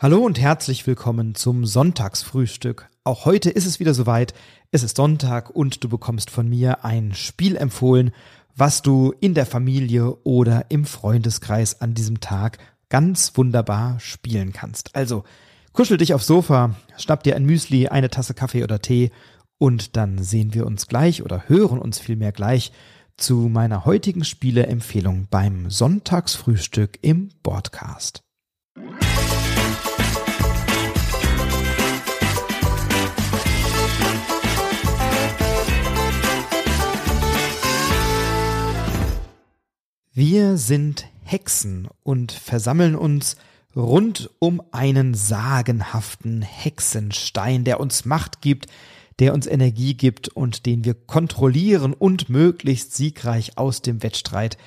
Hallo und herzlich willkommen zum Sonntagsfrühstück. Auch heute ist es wieder soweit. Es ist Sonntag und du bekommst von mir ein Spiel empfohlen, was du in der Familie oder im Freundeskreis an diesem Tag ganz wunderbar spielen kannst. Also kuschel dich aufs Sofa, schnapp dir ein Müsli, eine Tasse Kaffee oder Tee und dann sehen wir uns gleich oder hören uns vielmehr gleich zu meiner heutigen Spieleempfehlung beim Sonntagsfrühstück im Podcast. Wir sind Hexen und versammeln uns rund um einen sagenhaften Hexenstein, der uns Macht gibt, der uns Energie gibt und den wir kontrollieren und möglichst siegreich aus dem Wettstreit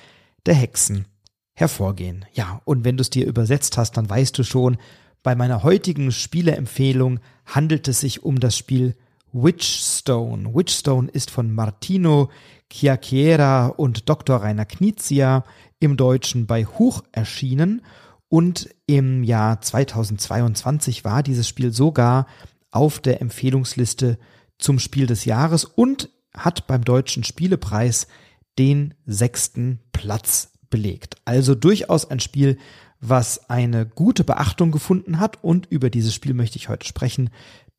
der Hexen hervorgehen. Ja, und wenn du es dir übersetzt hast, dann weißt du schon, bei meiner heutigen Spieleempfehlung handelt es sich um das Spiel Witchstone. Witchstone ist von Martino Chiacchiera und Dr. Rainer Knizia im Deutschen bei Huch erschienen und im Jahr 2022 war dieses Spiel sogar auf der Empfehlungsliste zum Spiel des Jahres und hat beim Deutschen Spielepreis den sechsten Platz belegt. Also durchaus ein Spiel, was eine gute Beachtung gefunden hat und über dieses Spiel möchte ich heute sprechen,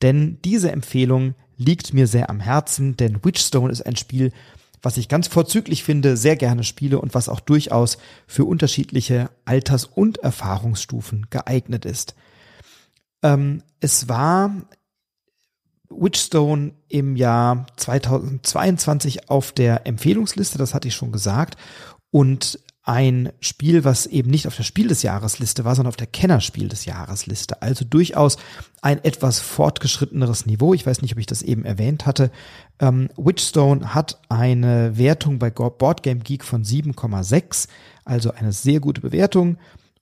denn diese Empfehlung liegt mir sehr am Herzen, denn Witchstone ist ein Spiel, was ich ganz vorzüglich finde, sehr gerne spiele und was auch durchaus für unterschiedliche Alters- und Erfahrungsstufen geeignet ist. Ähm, es war Witchstone im Jahr 2022 auf der Empfehlungsliste, das hatte ich schon gesagt, und ein Spiel, was eben nicht auf der Spiel des Jahresliste war, sondern auf der Kennerspiel des Jahresliste. Also durchaus ein etwas fortgeschritteneres Niveau. Ich weiß nicht, ob ich das eben erwähnt hatte. Ähm, Witchstone hat eine Wertung bei Boardgame Geek von 7,6, also eine sehr gute Bewertung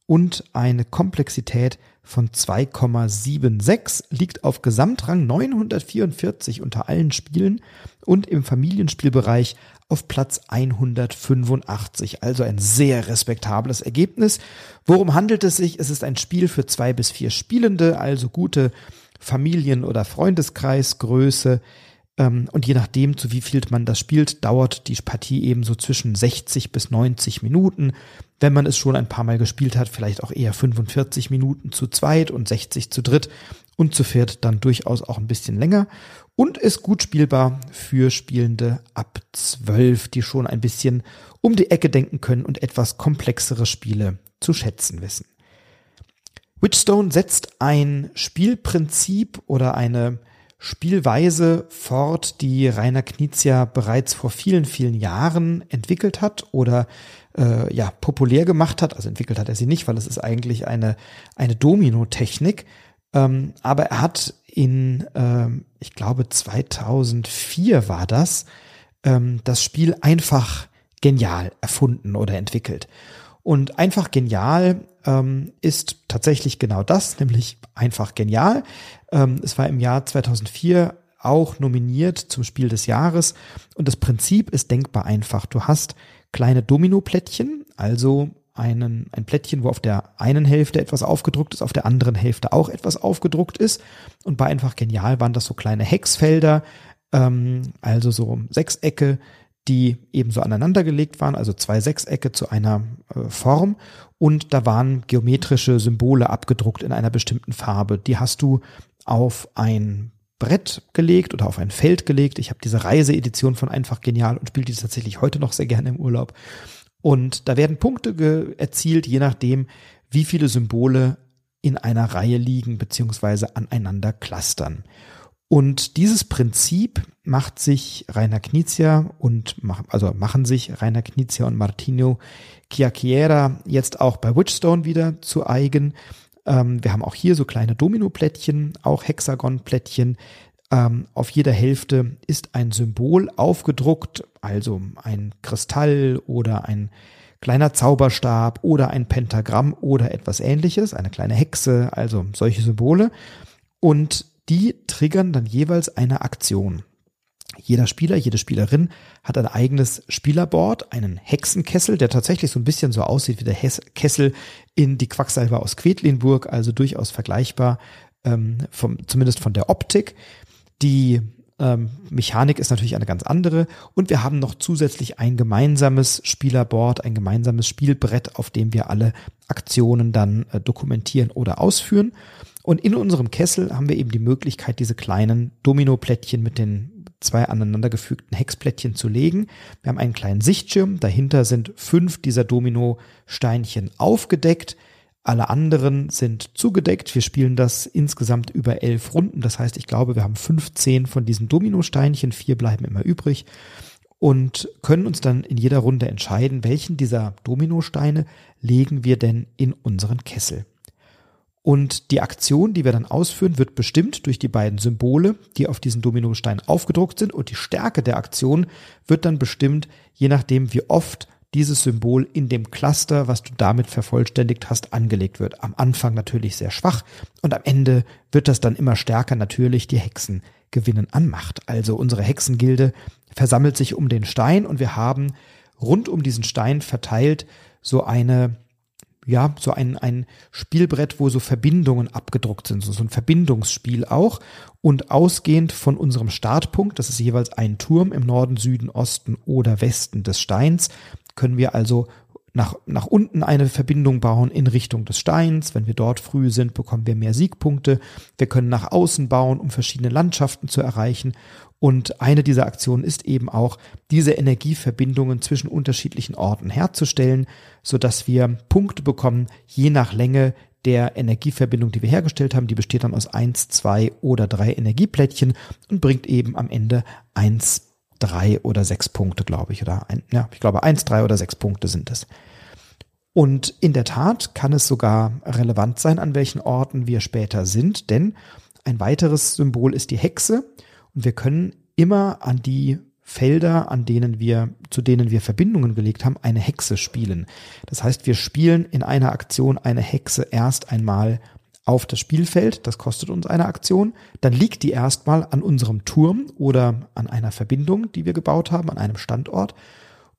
und eine Komplexität von 2,76 liegt auf Gesamtrang 944 unter allen Spielen und im Familienspielbereich auf Platz 185. Also ein sehr respektables Ergebnis. Worum handelt es sich? Es ist ein Spiel für zwei bis vier Spielende, also gute Familien- oder Freundeskreisgröße. Ähm, und je nachdem, zu wie viel man das spielt, dauert die Partie eben so zwischen 60 bis 90 Minuten. Wenn man es schon ein paar Mal gespielt hat, vielleicht auch eher 45 Minuten zu zweit und 60 zu dritt und zu viert dann durchaus auch ein bisschen länger und ist gut spielbar für Spielende ab 12, die schon ein bisschen um die Ecke denken können und etwas komplexere Spiele zu schätzen wissen. Witchstone setzt ein Spielprinzip oder eine Spielweise fort, die Rainer Knizia bereits vor vielen, vielen Jahren entwickelt hat oder äh, ja populär gemacht hat. Also entwickelt hat er sie nicht, weil es ist eigentlich eine eine Domino-Technik. Ähm, aber er hat in, ähm, ich glaube 2004 war das, ähm, das Spiel einfach genial erfunden oder entwickelt. Und einfach genial ähm, ist tatsächlich genau das, nämlich einfach genial. Ähm, es war im Jahr 2004 auch nominiert zum Spiel des Jahres und das Prinzip ist denkbar einfach. Du hast kleine Domino-Plättchen, also einen, ein Plättchen, wo auf der einen Hälfte etwas aufgedruckt ist, auf der anderen Hälfte auch etwas aufgedruckt ist. Und bei einfach genial waren das so kleine Hexfelder, ähm, also so Sechsecke, die ebenso aneinandergelegt waren, also zwei Sechsecke zu einer äh, Form und da waren geometrische Symbole abgedruckt in einer bestimmten Farbe. Die hast du auf ein Brett gelegt oder auf ein Feld gelegt. Ich habe diese Reiseedition von Einfach Genial und spiele die tatsächlich heute noch sehr gerne im Urlaub. Und da werden Punkte erzielt, je nachdem, wie viele Symbole in einer Reihe liegen beziehungsweise aneinander clustern. Und dieses Prinzip macht sich Rainer Knizia und also machen sich Rainer Knizia und Martino Chiacchiera jetzt auch bei Witchstone wieder zu eigen. Ähm, wir haben auch hier so kleine Domino-Plättchen, auch Hexagon-Plättchen. Ähm, auf jeder Hälfte ist ein Symbol aufgedruckt, also ein Kristall oder ein kleiner Zauberstab oder ein Pentagramm oder etwas ähnliches, eine kleine Hexe, also solche Symbole. Und die triggern dann jeweils eine Aktion. Jeder Spieler, jede Spielerin hat ein eigenes Spielerboard, einen Hexenkessel, der tatsächlich so ein bisschen so aussieht wie der Kessel in die Quacksalber aus Quedlinburg, also durchaus vergleichbar, ähm, vom, zumindest von der Optik. Die ähm, Mechanik ist natürlich eine ganz andere und wir haben noch zusätzlich ein gemeinsames Spielerboard, ein gemeinsames Spielbrett, auf dem wir alle Aktionen dann äh, dokumentieren oder ausführen. Und in unserem Kessel haben wir eben die Möglichkeit, diese kleinen Domino-Plättchen mit den zwei aneinandergefügten Hexplättchen zu legen. Wir haben einen kleinen Sichtschirm, dahinter sind fünf dieser Domino-Steinchen aufgedeckt. Alle anderen sind zugedeckt. Wir spielen das insgesamt über elf Runden. Das heißt, ich glaube, wir haben 15 von diesen Domino-Steinchen. Vier bleiben immer übrig und können uns dann in jeder Runde entscheiden, welchen dieser Dominosteine legen wir denn in unseren Kessel. Und die Aktion, die wir dann ausführen, wird bestimmt durch die beiden Symbole, die auf diesen Dominostein aufgedruckt sind. Und die Stärke der Aktion wird dann bestimmt, je nachdem, wie oft dieses Symbol in dem Cluster, was du damit vervollständigt hast, angelegt wird. Am Anfang natürlich sehr schwach und am Ende wird das dann immer stärker natürlich die Hexen gewinnen an Macht. Also unsere Hexengilde versammelt sich um den Stein und wir haben rund um diesen Stein verteilt so eine ja, so ein, ein Spielbrett, wo so Verbindungen abgedruckt sind, so, so ein Verbindungsspiel auch. Und ausgehend von unserem Startpunkt, das ist jeweils ein Turm im Norden, Süden, Osten oder Westen des Steins, können wir also nach, nach unten eine Verbindung bauen in Richtung des Steins. Wenn wir dort früh sind, bekommen wir mehr Siegpunkte. Wir können nach außen bauen, um verschiedene Landschaften zu erreichen. Und eine dieser Aktionen ist eben auch, diese Energieverbindungen zwischen unterschiedlichen Orten herzustellen, so wir Punkte bekommen, je nach Länge der Energieverbindung, die wir hergestellt haben. Die besteht dann aus eins, zwei oder drei Energieplättchen und bringt eben am Ende eins drei oder sechs Punkte, glaube ich, oder ein, ja, ich glaube eins, drei oder sechs Punkte sind es. Und in der Tat kann es sogar relevant sein, an welchen Orten wir später sind, denn ein weiteres Symbol ist die Hexe und wir können immer an die Felder, an denen wir, zu denen wir Verbindungen gelegt haben, eine Hexe spielen. Das heißt, wir spielen in einer Aktion eine Hexe erst einmal auf das Spielfeld, das kostet uns eine Aktion, dann liegt die erstmal an unserem Turm oder an einer Verbindung, die wir gebaut haben, an einem Standort.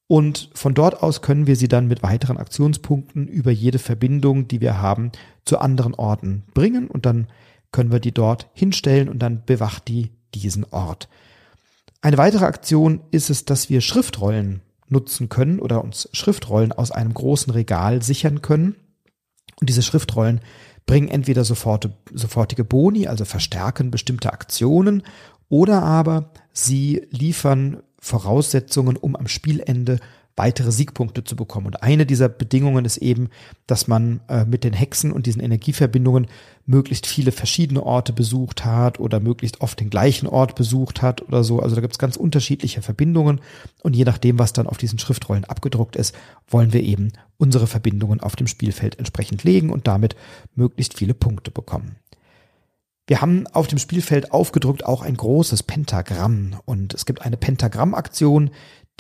Und von dort aus können wir sie dann mit weiteren Aktionspunkten über jede Verbindung, die wir haben, zu anderen Orten bringen und dann können wir die dort hinstellen und dann bewacht die diesen Ort. Eine weitere Aktion ist es, dass wir Schriftrollen nutzen können oder uns Schriftrollen aus einem großen Regal sichern können. Und diese Schriftrollen bringen entweder sofort, sofortige Boni, also verstärken bestimmte Aktionen, oder aber sie liefern Voraussetzungen, um am Spielende weitere Siegpunkte zu bekommen. Und eine dieser Bedingungen ist eben, dass man äh, mit den Hexen und diesen Energieverbindungen möglichst viele verschiedene Orte besucht hat oder möglichst oft den gleichen Ort besucht hat oder so. Also da gibt es ganz unterschiedliche Verbindungen und je nachdem, was dann auf diesen Schriftrollen abgedruckt ist, wollen wir eben unsere Verbindungen auf dem Spielfeld entsprechend legen und damit möglichst viele Punkte bekommen. Wir haben auf dem Spielfeld aufgedruckt auch ein großes Pentagramm und es gibt eine Pentagrammaktion,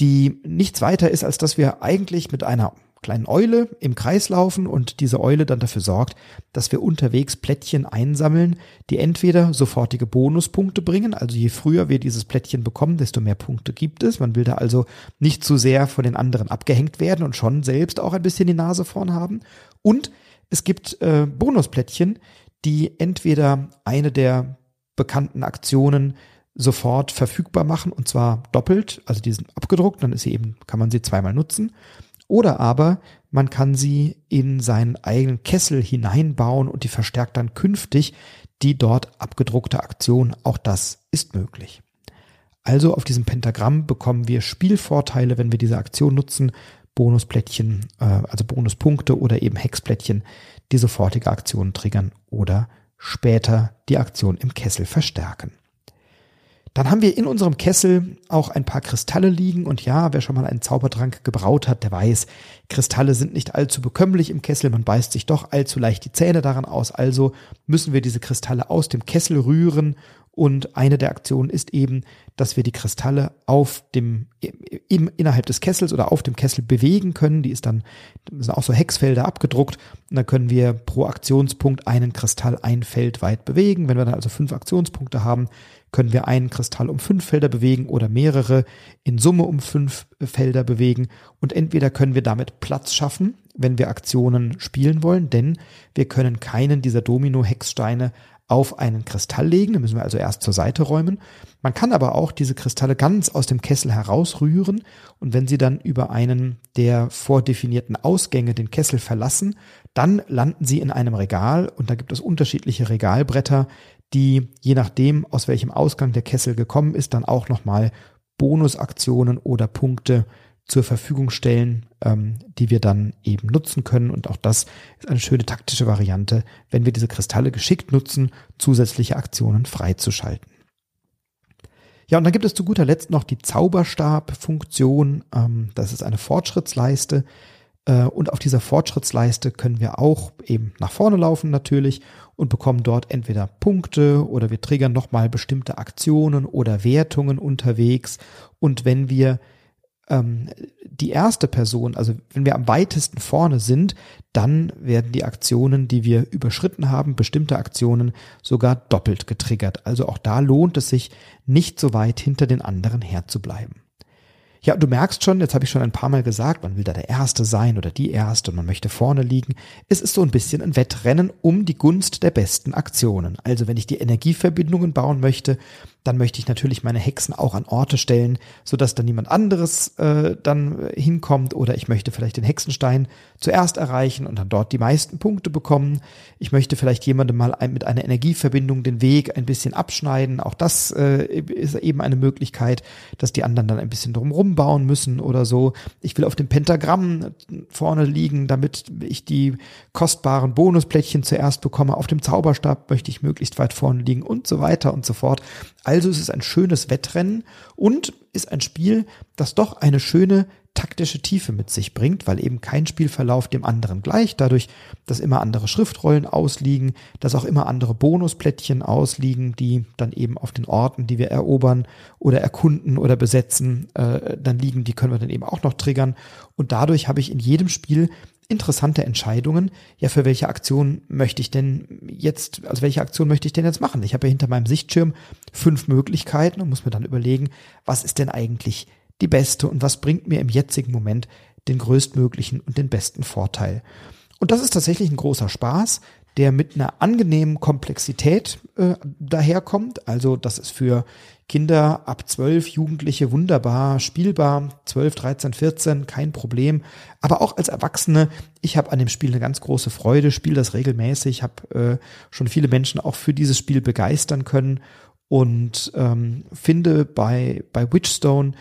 die nichts weiter ist, als dass wir eigentlich mit einer kleinen Eule im Kreis laufen und diese Eule dann dafür sorgt, dass wir unterwegs Plättchen einsammeln, die entweder sofortige Bonuspunkte bringen, also je früher wir dieses Plättchen bekommen, desto mehr Punkte gibt es. Man will da also nicht zu sehr von den anderen abgehängt werden und schon selbst auch ein bisschen die Nase vorn haben. Und es gibt äh, Bonusplättchen, die entweder eine der bekannten Aktionen sofort verfügbar machen und zwar doppelt, also die sind abgedruckt, dann ist sie eben, kann man sie zweimal nutzen. Oder aber man kann sie in seinen eigenen Kessel hineinbauen und die verstärkt dann künftig die dort abgedruckte Aktion. Auch das ist möglich. Also auf diesem Pentagramm bekommen wir Spielvorteile, wenn wir diese Aktion nutzen, Bonusplättchen, äh, also Bonuspunkte oder eben Hexplättchen, die sofortige Aktionen triggern oder später die Aktion im Kessel verstärken. Dann haben wir in unserem Kessel auch ein paar Kristalle liegen. Und ja, wer schon mal einen Zaubertrank gebraut hat, der weiß, Kristalle sind nicht allzu bekömmlich im Kessel, man beißt sich doch allzu leicht die Zähne daran aus, also müssen wir diese Kristalle aus dem Kessel rühren und eine der Aktionen ist eben, dass wir die Kristalle auf dem, im, innerhalb des Kessels oder auf dem Kessel bewegen können. Die ist dann, sind auch so Hexfelder abgedruckt. Und dann können wir pro Aktionspunkt einen Kristall ein Feld weit bewegen. Wenn wir dann also fünf Aktionspunkte haben, können wir einen Kristall um fünf Felder bewegen oder mehrere in Summe um fünf Felder bewegen. Und entweder können wir damit Platz schaffen, wenn wir Aktionen spielen wollen, denn wir können keinen dieser Domino-Hexsteine auf einen Kristall legen. Den müssen wir also erst zur Seite räumen. Man kann aber auch diese Kristalle ganz aus dem Kessel herausrühren und wenn sie dann über einen der vordefinierten Ausgänge den Kessel verlassen, dann landen sie in einem Regal und da gibt es unterschiedliche Regalbretter, die je nachdem, aus welchem Ausgang der Kessel gekommen ist, dann auch nochmal Bonusaktionen oder Punkte zur Verfügung stellen, ähm, die wir dann eben nutzen können. Und auch das ist eine schöne taktische Variante, wenn wir diese Kristalle geschickt nutzen, zusätzliche Aktionen freizuschalten. Ja, und dann gibt es zu guter Letzt noch die Zauberstab-Funktion. Ähm, das ist eine Fortschrittsleiste. Äh, und auf dieser Fortschrittsleiste können wir auch eben nach vorne laufen natürlich und bekommen dort entweder Punkte oder wir triggern nochmal bestimmte Aktionen oder Wertungen unterwegs. Und wenn wir ähm, die erste Person, also wenn wir am weitesten vorne sind, dann werden die Aktionen, die wir überschritten haben, bestimmte Aktionen sogar doppelt getriggert. Also auch da lohnt es sich, nicht so weit hinter den anderen herzubleiben. Ja, du merkst schon, jetzt habe ich schon ein paar Mal gesagt, man will da der Erste sein oder die Erste und man möchte vorne liegen. Es ist so ein bisschen ein Wettrennen um die Gunst der besten Aktionen. Also wenn ich die Energieverbindungen bauen möchte, dann möchte ich natürlich meine Hexen auch an Orte stellen, sodass dann niemand anderes äh, dann hinkommt oder ich möchte vielleicht den Hexenstein zuerst erreichen und dann dort die meisten Punkte bekommen. Ich möchte vielleicht jemandem mal ein, mit einer Energieverbindung den Weg ein bisschen abschneiden. Auch das äh, ist eben eine Möglichkeit, dass die anderen dann ein bisschen drumherum bauen müssen oder so. Ich will auf dem Pentagramm vorne liegen, damit ich die kostbaren Bonusplättchen zuerst bekomme. Auf dem Zauberstab möchte ich möglichst weit vorne liegen und so weiter und so fort. Also es ist ein schönes Wettrennen und ist ein Spiel, das doch eine schöne taktische Tiefe mit sich bringt, weil eben kein Spielverlauf dem anderen gleicht, dadurch, dass immer andere Schriftrollen ausliegen, dass auch immer andere Bonusplättchen ausliegen, die dann eben auf den Orten, die wir erobern oder erkunden oder besetzen, äh, dann liegen, die können wir dann eben auch noch triggern. Und dadurch habe ich in jedem Spiel interessante Entscheidungen. Ja, für welche Aktion möchte ich denn jetzt, also welche Aktion möchte ich denn jetzt machen? Ich habe ja hinter meinem Sichtschirm fünf Möglichkeiten und muss mir dann überlegen, was ist denn eigentlich die beste und was bringt mir im jetzigen Moment den größtmöglichen und den besten Vorteil. Und das ist tatsächlich ein großer Spaß, der mit einer angenehmen Komplexität äh, daherkommt. Also das ist für Kinder ab 12, Jugendliche wunderbar spielbar, 12, 13, 14, kein Problem. Aber auch als Erwachsene, ich habe an dem Spiel eine ganz große Freude, spiele das regelmäßig, habe äh, schon viele Menschen auch für dieses Spiel begeistern können und ähm, finde bei, bei Witchstone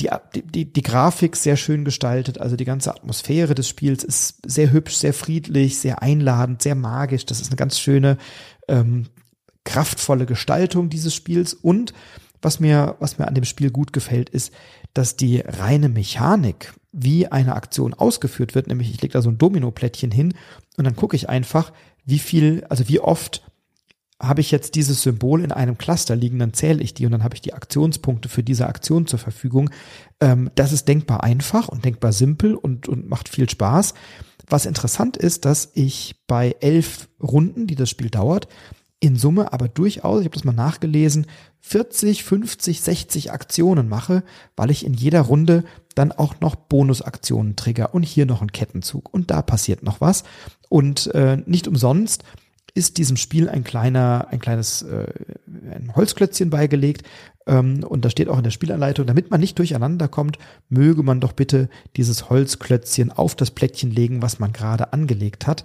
die, die, die Grafik sehr schön gestaltet, also die ganze Atmosphäre des Spiels ist sehr hübsch, sehr friedlich, sehr einladend, sehr magisch. Das ist eine ganz schöne ähm, kraftvolle Gestaltung dieses Spiels und was mir, was mir an dem Spiel gut gefällt, ist, dass die reine Mechanik, wie eine Aktion ausgeführt wird, nämlich ich lege da so ein Domino-Plättchen hin und dann gucke ich einfach, wie viel, also wie oft habe ich jetzt dieses Symbol in einem Cluster liegen, dann zähle ich die und dann habe ich die Aktionspunkte für diese Aktion zur Verfügung. Ähm, das ist denkbar einfach und denkbar simpel und, und macht viel Spaß. Was interessant ist, dass ich bei elf Runden, die das Spiel dauert, in Summe aber durchaus, ich habe das mal nachgelesen, 40, 50, 60 Aktionen mache, weil ich in jeder Runde dann auch noch Bonusaktionen trigger und hier noch ein Kettenzug und da passiert noch was. Und äh, nicht umsonst ist diesem Spiel ein kleiner, ein kleines äh, ein Holzklötzchen beigelegt. Ähm, und da steht auch in der Spielanleitung, damit man nicht durcheinander kommt, möge man doch bitte dieses Holzklötzchen auf das Plättchen legen, was man gerade angelegt hat.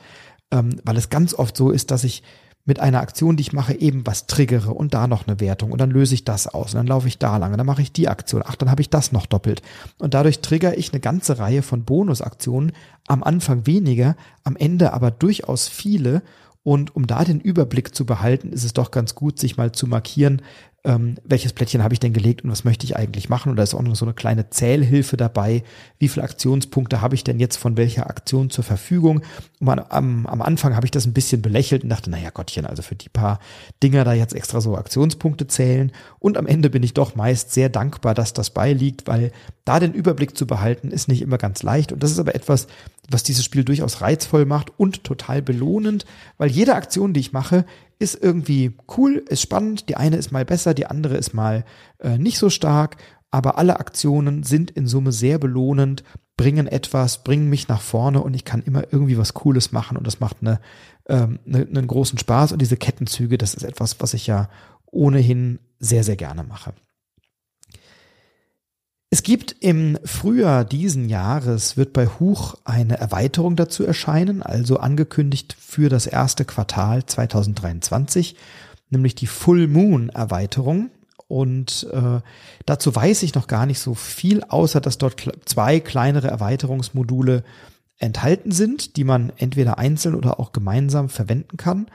Ähm, weil es ganz oft so ist, dass ich mit einer Aktion, die ich mache, eben was triggere und da noch eine Wertung und dann löse ich das aus und dann laufe ich da lang und dann mache ich die Aktion. Ach, dann habe ich das noch doppelt. Und dadurch triggere ich eine ganze Reihe von Bonusaktionen, am Anfang weniger, am Ende aber durchaus viele. Und um da den Überblick zu behalten, ist es doch ganz gut, sich mal zu markieren, ähm, welches Plättchen habe ich denn gelegt und was möchte ich eigentlich machen. Und da ist auch noch so eine kleine Zählhilfe dabei. Wie viele Aktionspunkte habe ich denn jetzt von welcher Aktion zur Verfügung? Und am, am Anfang habe ich das ein bisschen belächelt und dachte, naja Gottchen, also für die paar Dinger da jetzt extra so Aktionspunkte zählen. Und am Ende bin ich doch meist sehr dankbar, dass das beiliegt, weil da den Überblick zu behalten, ist nicht immer ganz leicht. Und das ist aber etwas, was dieses Spiel durchaus reizvoll macht und total belohnend, weil jede Aktion, die ich mache, ist irgendwie cool, ist spannend. Die eine ist mal besser, die andere ist mal äh, nicht so stark. Aber alle Aktionen sind in Summe sehr belohnend, bringen etwas, bringen mich nach vorne und ich kann immer irgendwie was Cooles machen und das macht eine, ähm, eine, einen großen Spaß. Und diese Kettenzüge, das ist etwas, was ich ja ohnehin sehr, sehr gerne mache. Es gibt im Frühjahr diesen Jahres wird bei Huch eine Erweiterung dazu erscheinen, also angekündigt für das erste Quartal 2023, nämlich die Full Moon Erweiterung. Und äh, dazu weiß ich noch gar nicht so viel, außer dass dort zwei kleinere Erweiterungsmodule enthalten sind, die man entweder einzeln oder auch gemeinsam verwenden kann.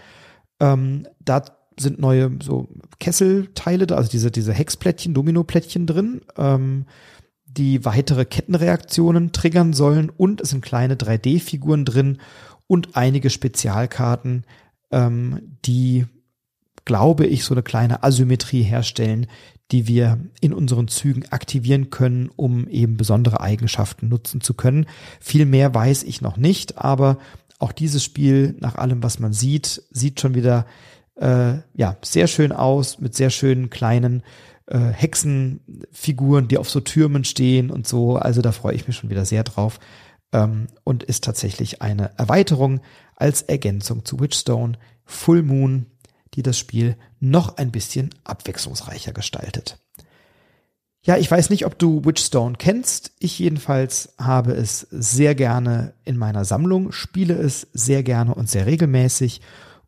Ähm, da sind neue so Kesselteile da, also diese, diese Hexplättchen, Dominoplättchen drin, ähm, die weitere Kettenreaktionen triggern sollen und es sind kleine 3D-Figuren drin und einige Spezialkarten, ähm, die, glaube ich, so eine kleine Asymmetrie herstellen, die wir in unseren Zügen aktivieren können, um eben besondere Eigenschaften nutzen zu können. Viel mehr weiß ich noch nicht, aber auch dieses Spiel, nach allem, was man sieht, sieht schon wieder äh, ja sehr schön aus mit sehr schönen kleinen äh, Hexenfiguren, die auf so Türmen stehen und so. Also da freue ich mich schon wieder sehr drauf. Ähm, und ist tatsächlich eine Erweiterung als Ergänzung zu Witchstone Full Moon, die das Spiel noch ein bisschen abwechslungsreicher gestaltet. Ja, ich weiß nicht, ob du Witchstone kennst. Ich jedenfalls habe es sehr gerne in meiner Sammlung, spiele es sehr gerne und sehr regelmäßig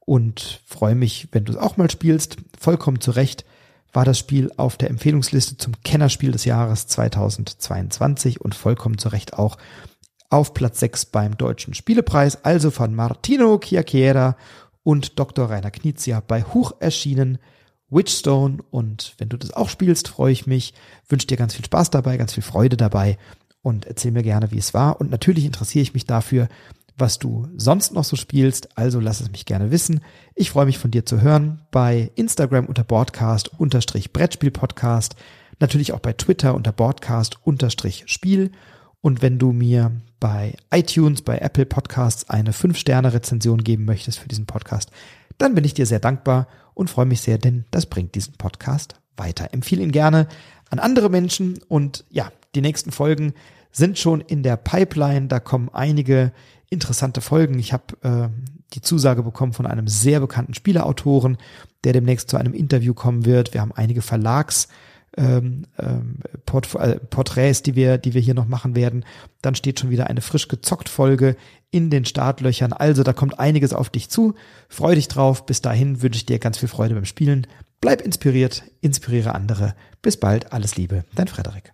und freue mich, wenn du es auch mal spielst. Vollkommen zu Recht war das Spiel auf der Empfehlungsliste zum Kennerspiel des Jahres 2022 und vollkommen zu Recht auch auf Platz 6 beim Deutschen Spielepreis, also von Martino Chiacchiera und Dr. Rainer Knizia bei Huch erschienen. Witchstone und wenn du das auch spielst, freue ich mich, wünsche dir ganz viel Spaß dabei, ganz viel Freude dabei und erzähl mir gerne, wie es war und natürlich interessiere ich mich dafür, was du sonst noch so spielst, also lass es mich gerne wissen. Ich freue mich von dir zu hören bei Instagram unter Broadcast unterstrich Brettspiel-Podcast, natürlich auch bei Twitter unter Broadcast unterstrich Spiel und wenn du mir bei iTunes, bei Apple Podcasts eine 5-Sterne-Rezension geben möchtest für diesen Podcast, dann bin ich dir sehr dankbar und freue mich sehr, denn das bringt diesen Podcast weiter. Empfehle ihn gerne an andere Menschen und ja, die nächsten Folgen sind schon in der Pipeline. Da kommen einige interessante Folgen. Ich habe äh, die Zusage bekommen von einem sehr bekannten Spieleautoren, der demnächst zu einem Interview kommen wird. Wir haben einige Verlags ähm, ähm, Port äh, Porträts, die wir, die wir hier noch machen werden. Dann steht schon wieder eine frisch gezockt Folge in den Startlöchern. Also da kommt einiges auf dich zu. Freu dich drauf. Bis dahin wünsche ich dir ganz viel Freude beim Spielen. Bleib inspiriert, inspiriere andere. Bis bald, alles Liebe, dein Frederik.